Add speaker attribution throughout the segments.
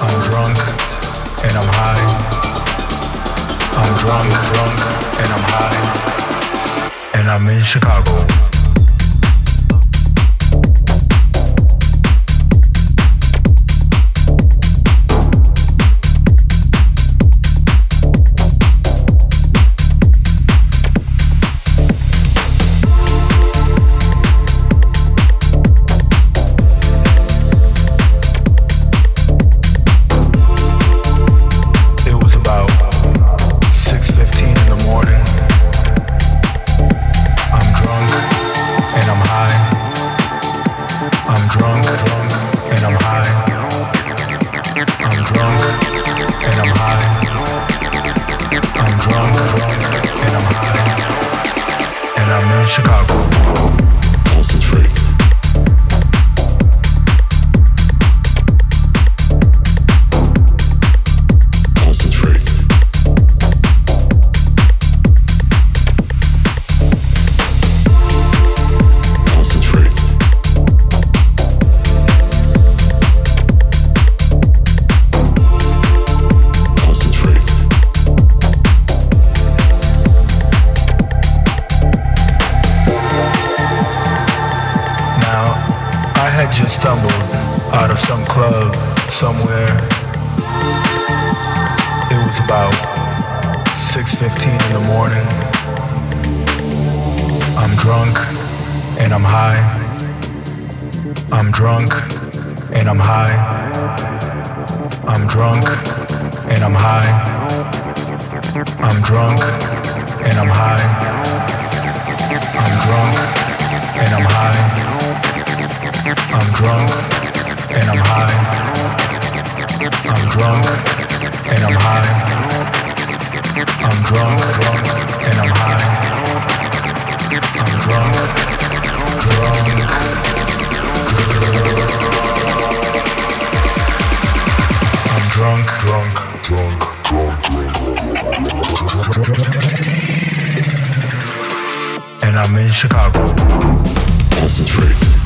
Speaker 1: I'm drunk and I'm high. I'm drunk, drunk and I'm high. And I'm in Chicago. Drunk and I'm high. I'm drunk and I'm high. I'm drunk, drunk and I'm high. I'm drunk, drunk, drunk. Drunk, drunk, drunk, drunk, drunk. And I'm in Chicago. Concentrate.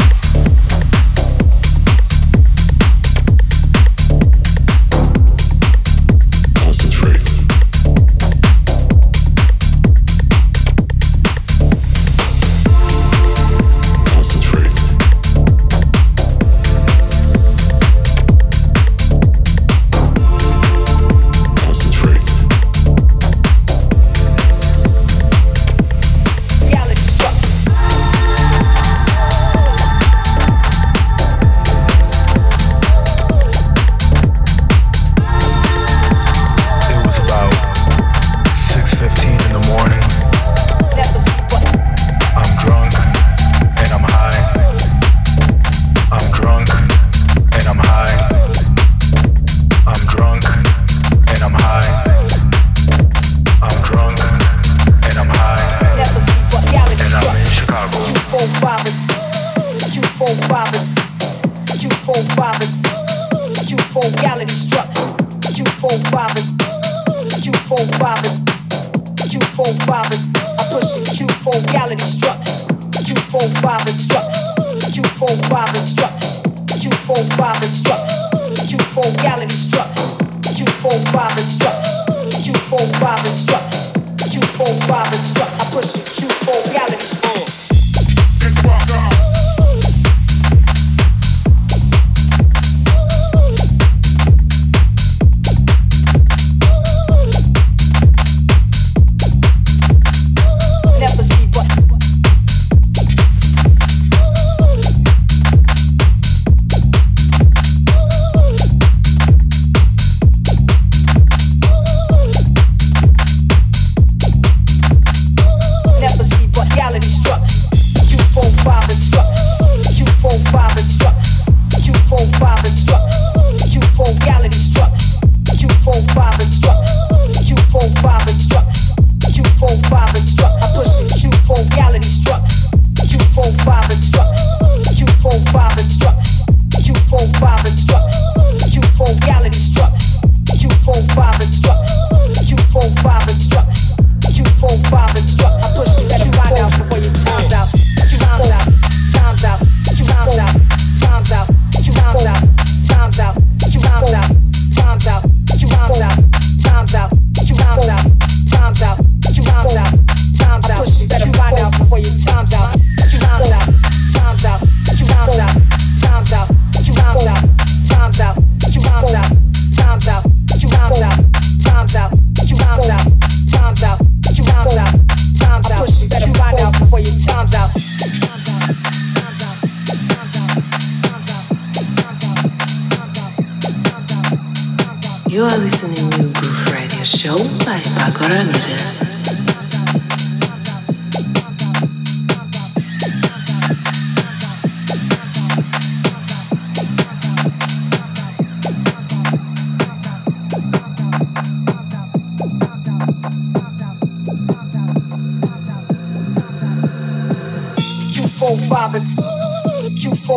Speaker 2: UFO vibe four UFO vibe instruct, four vibe struck.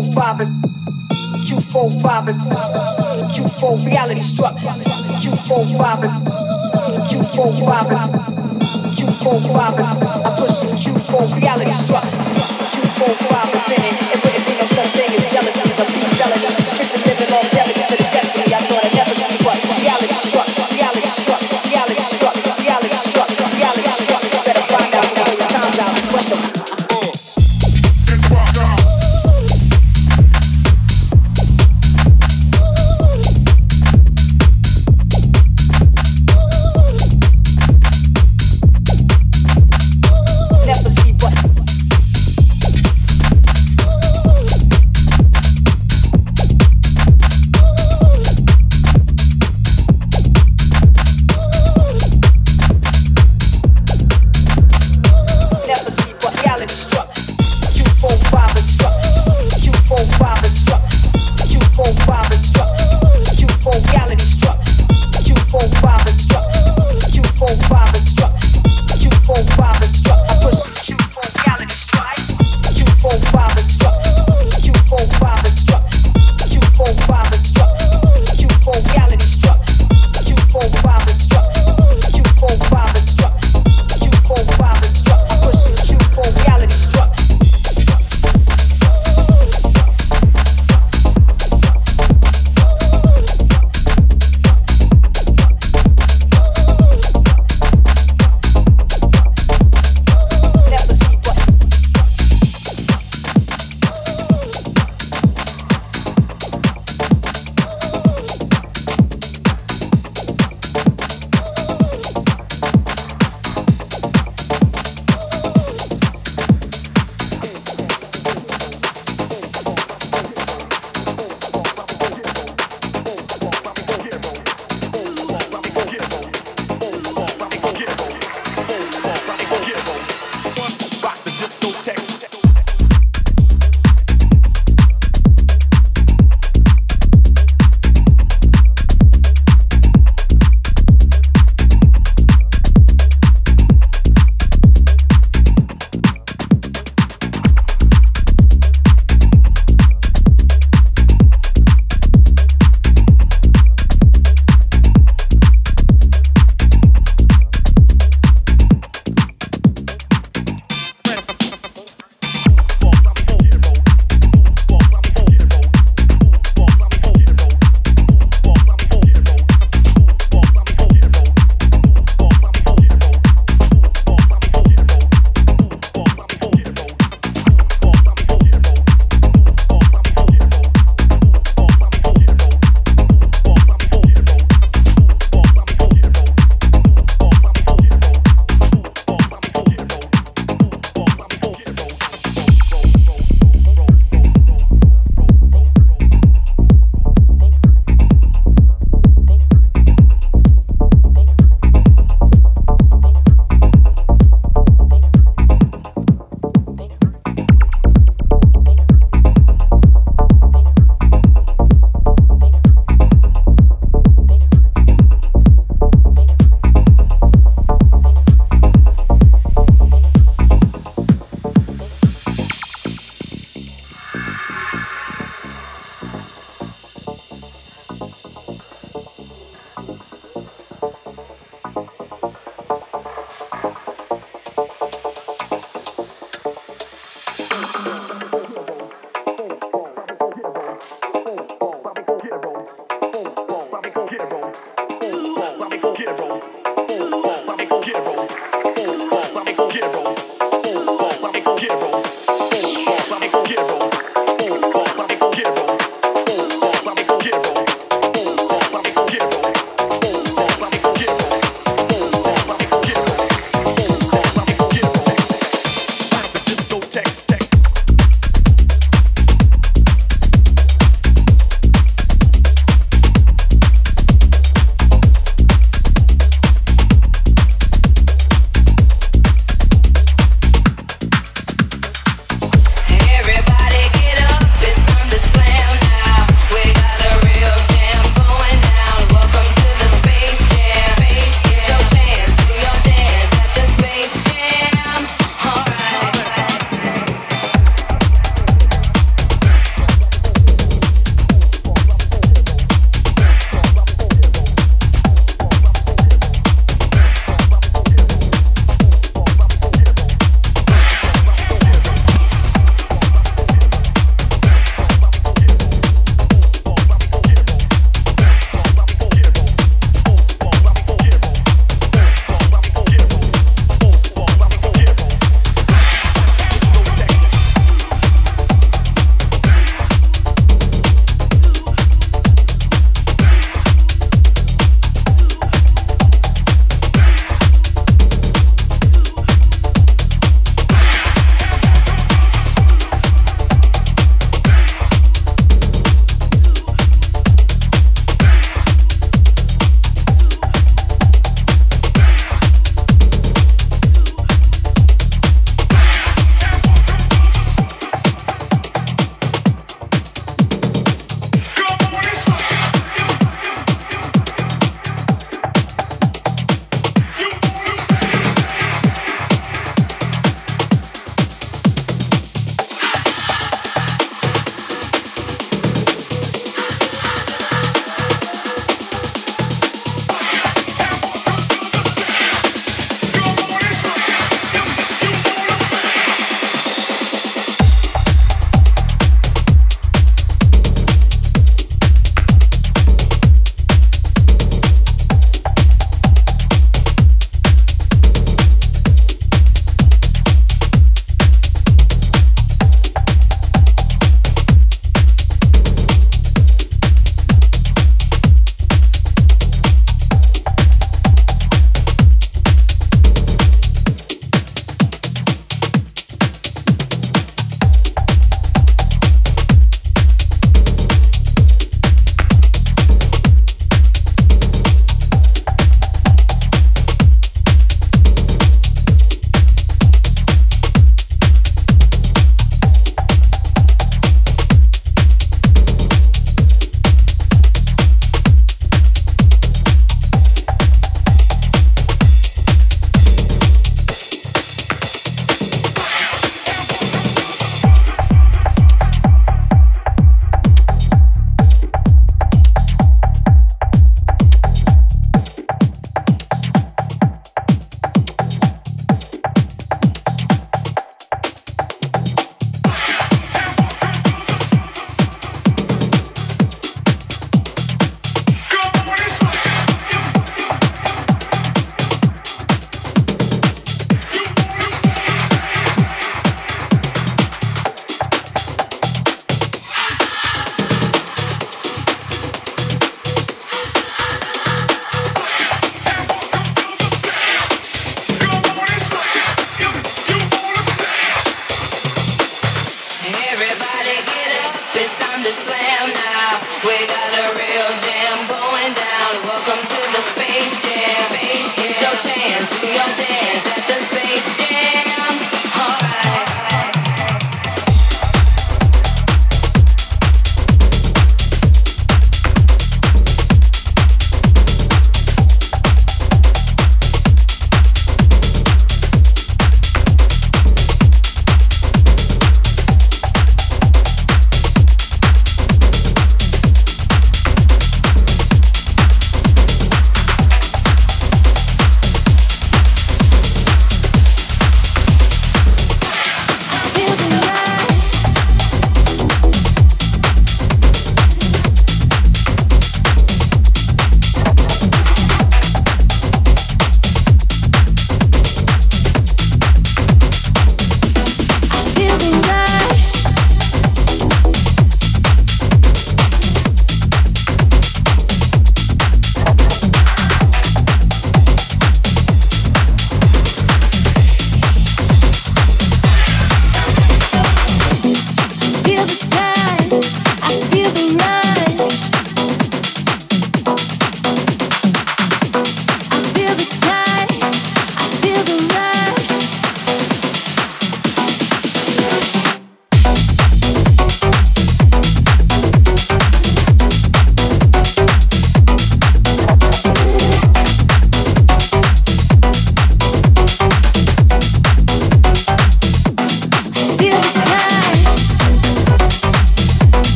Speaker 2: Q45 U45 Q four reality struck. U45 U45 U45 I push Q4 reality
Speaker 3: struck. U45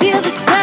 Speaker 3: feel the time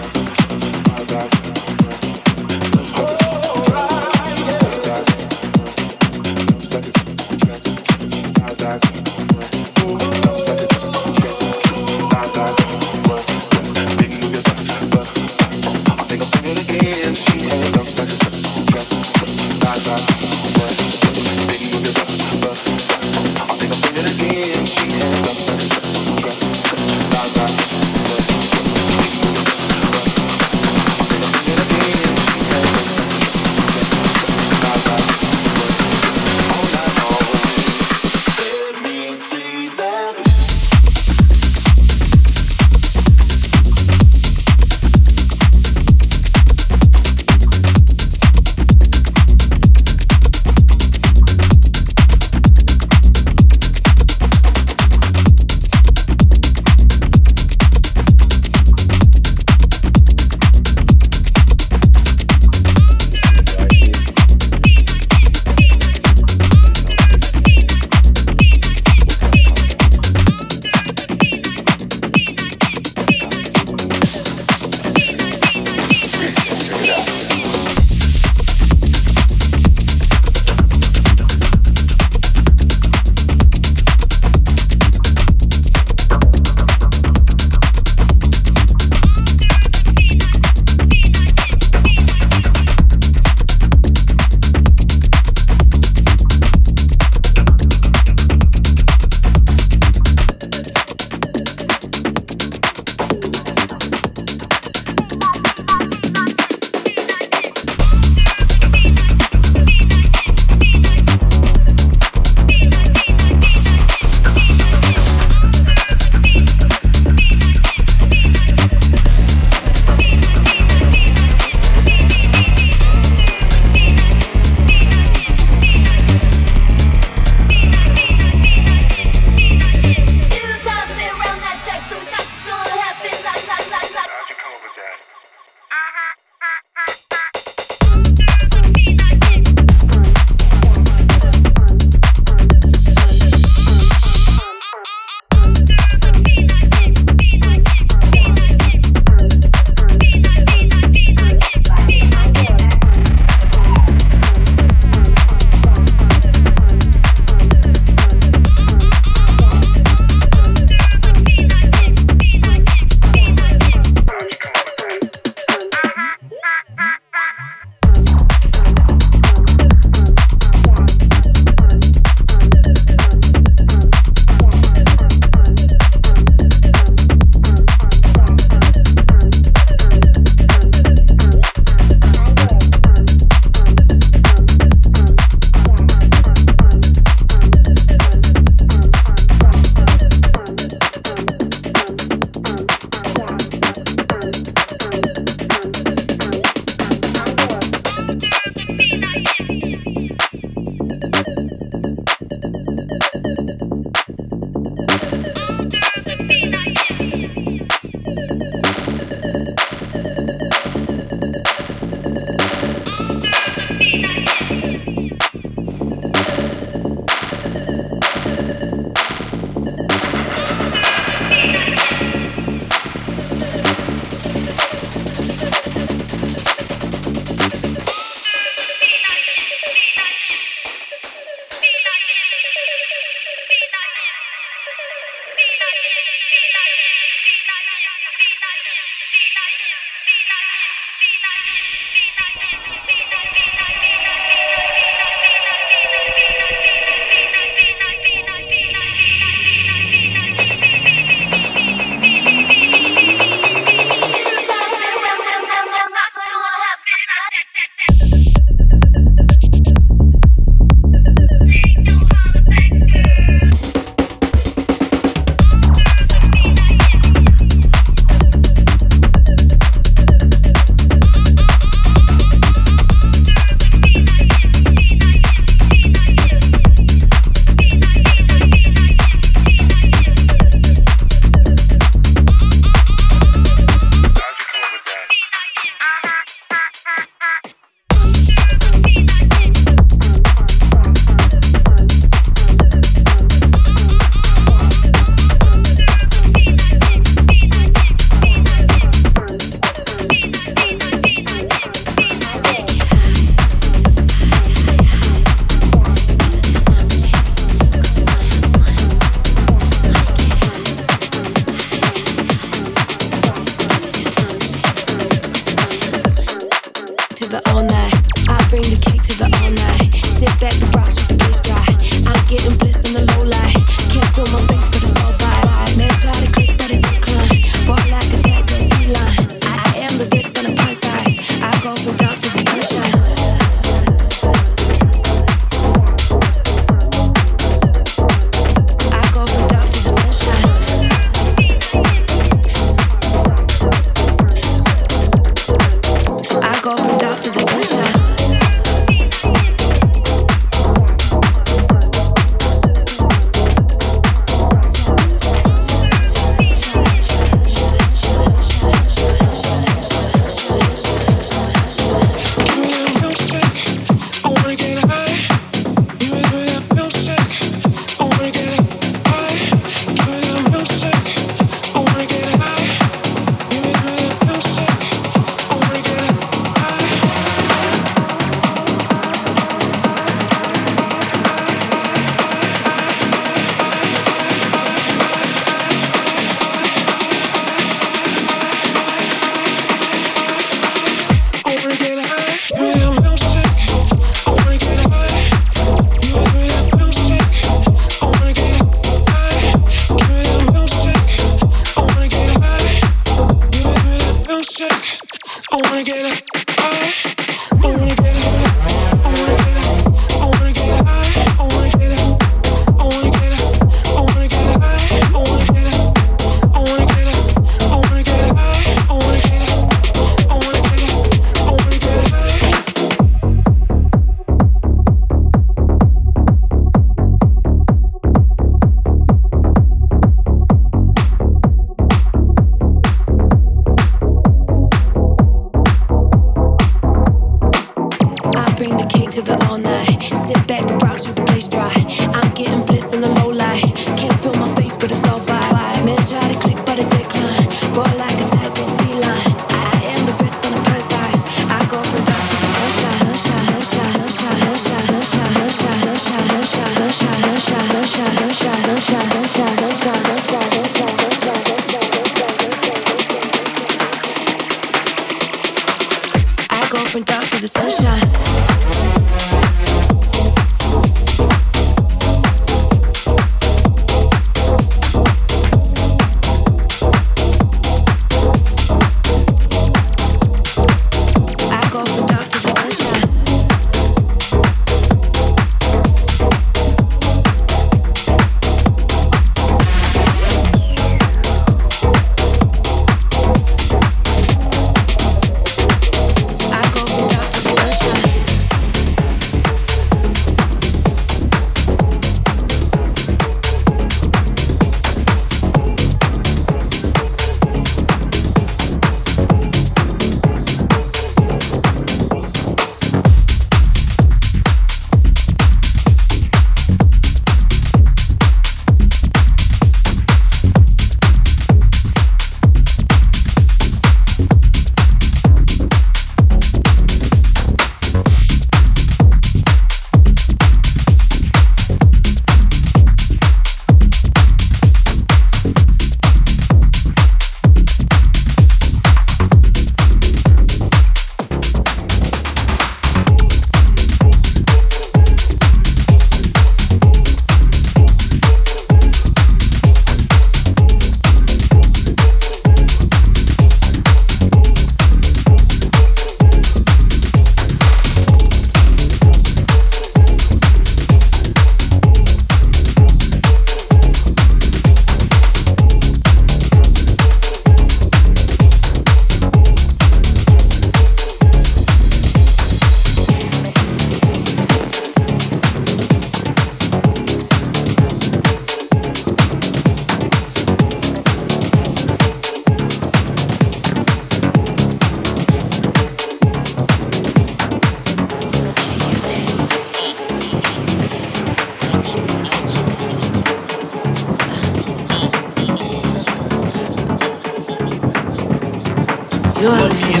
Speaker 3: You are listening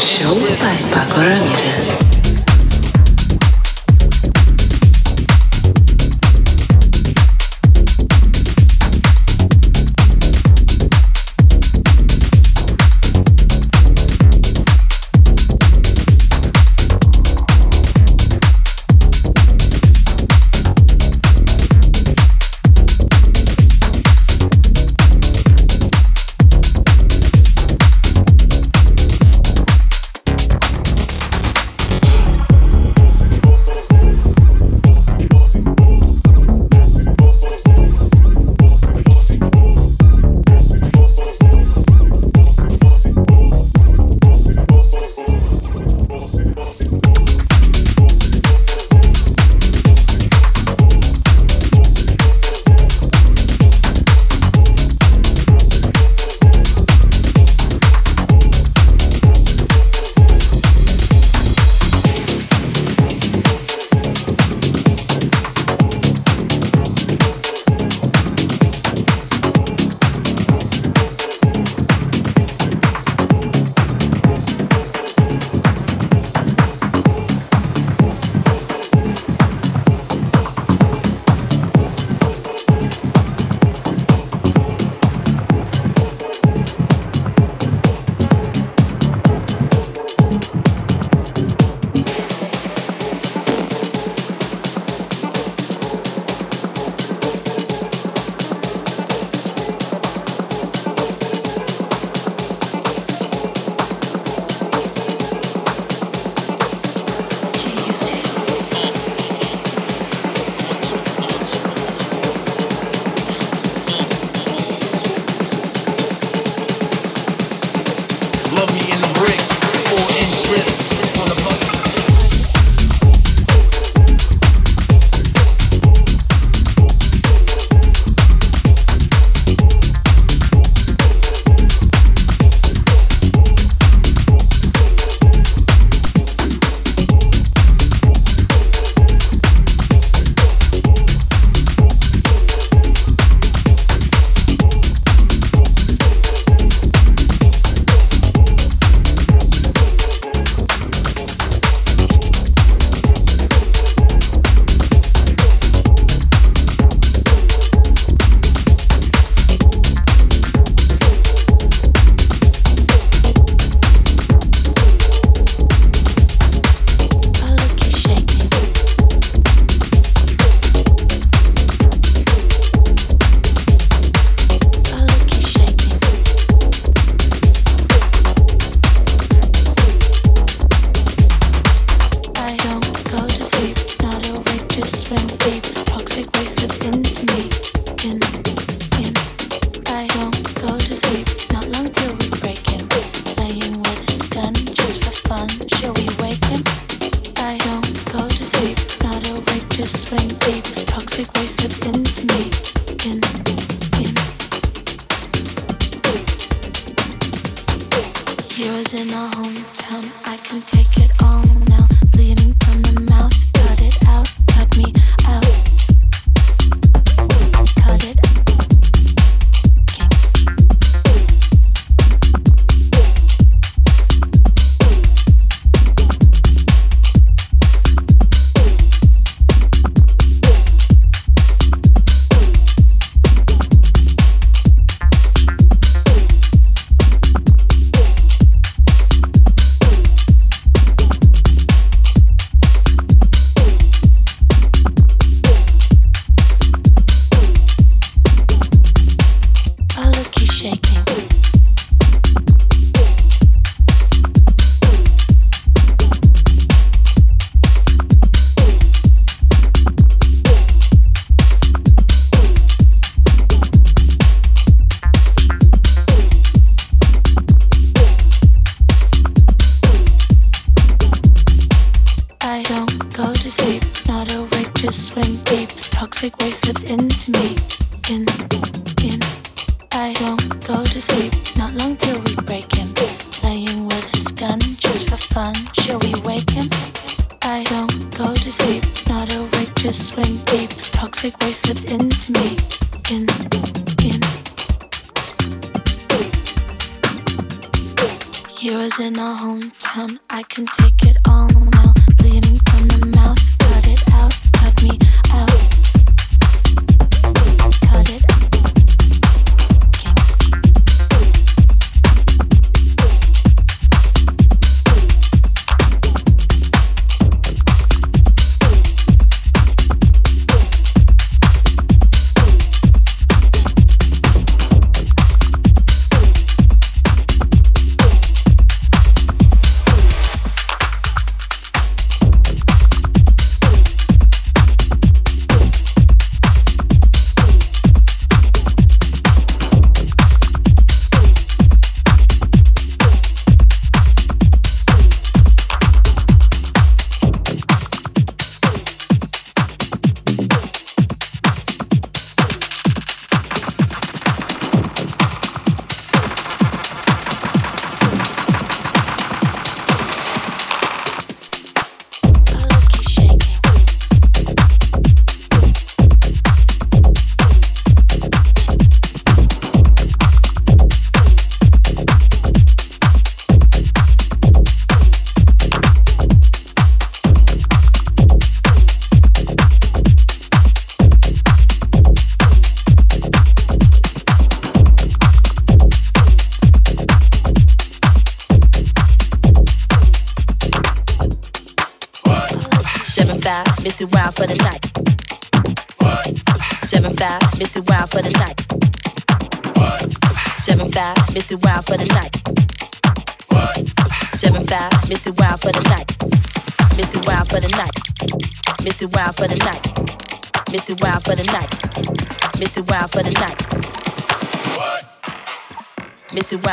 Speaker 3: Show by Pako Ramirez.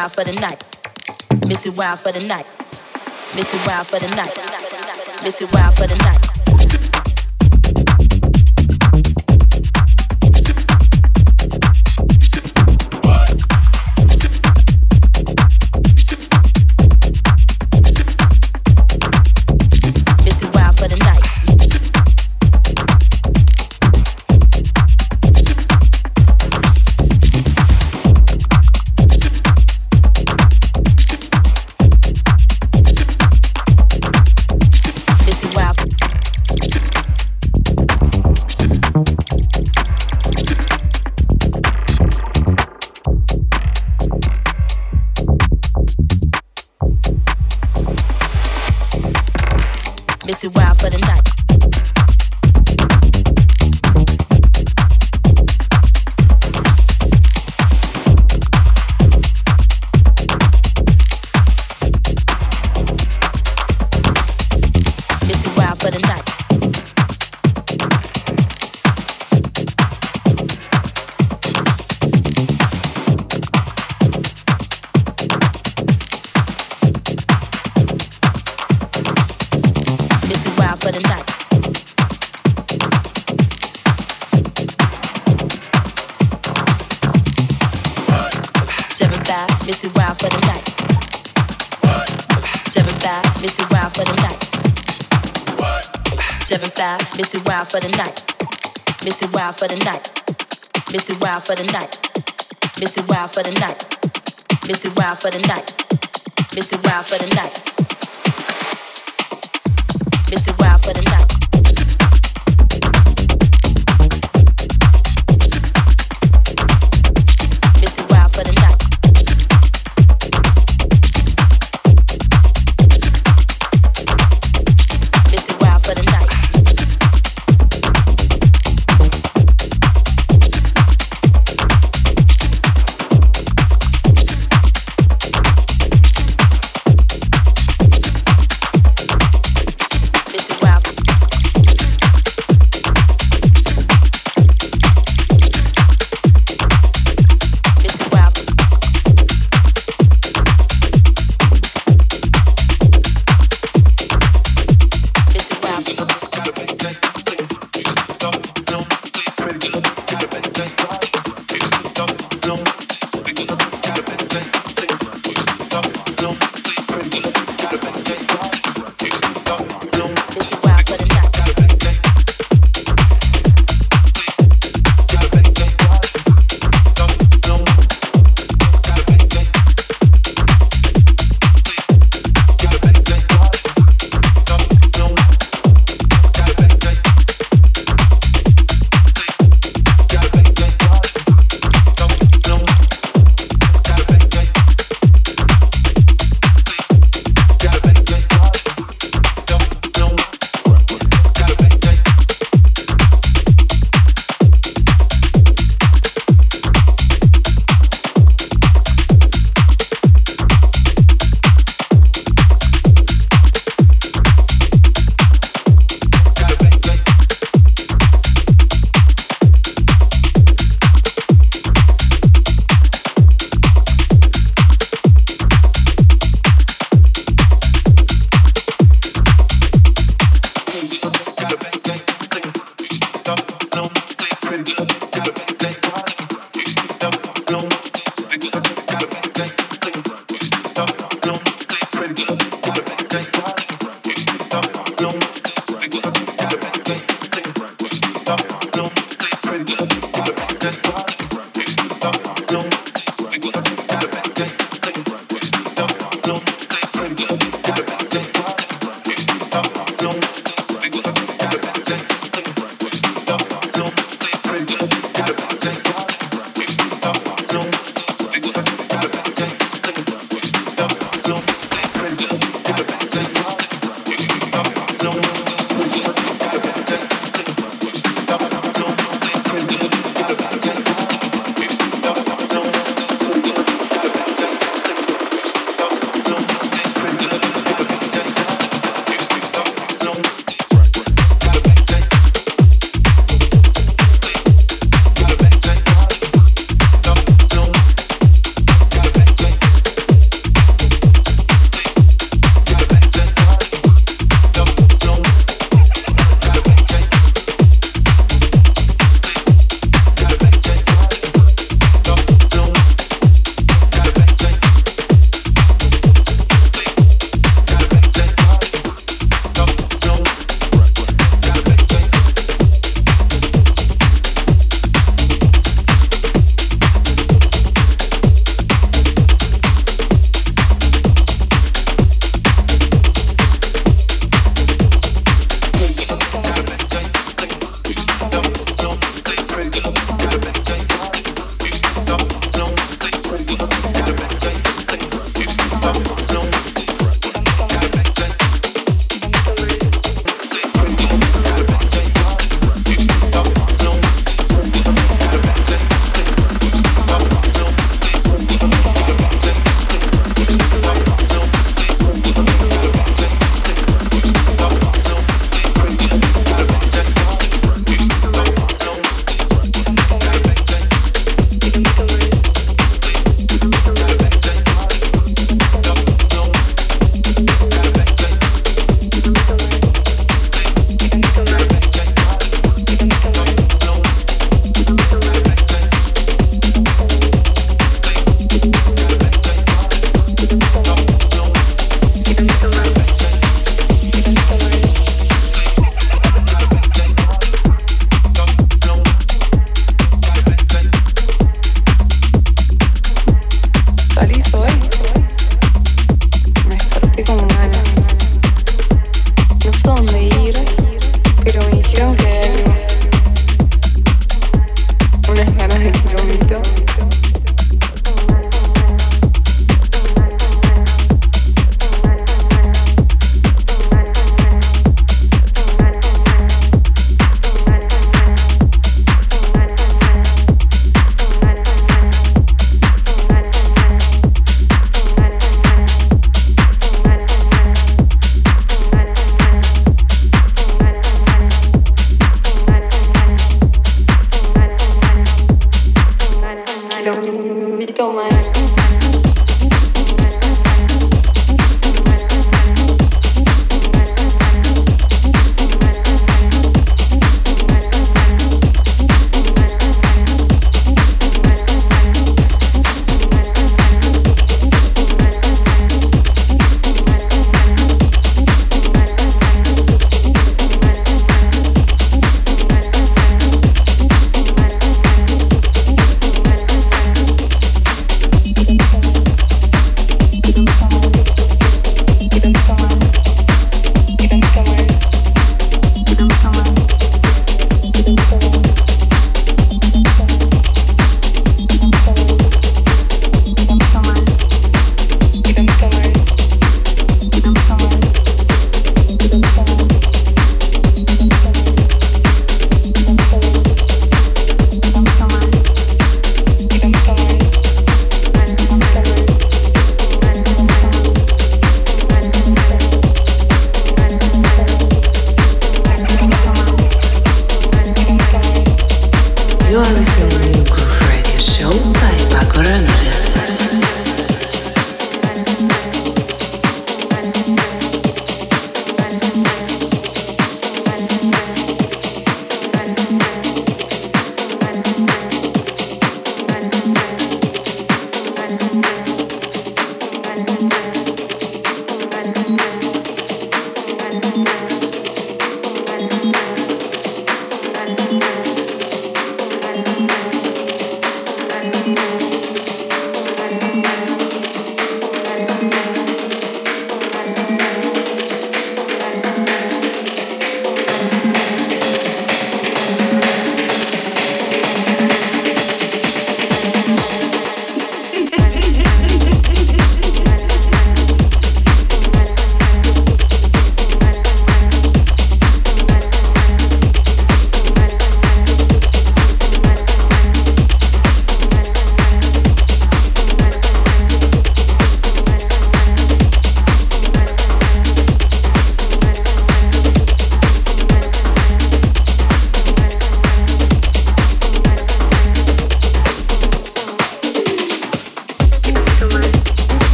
Speaker 3: Wild for the night. Miss it wild for the night. Miss it wild for the night. Miss it wild for the night. For the night. Missy Wild for the night. Missy Wild for the night.
Speaker 4: Missy Wild for the night. so Thank you.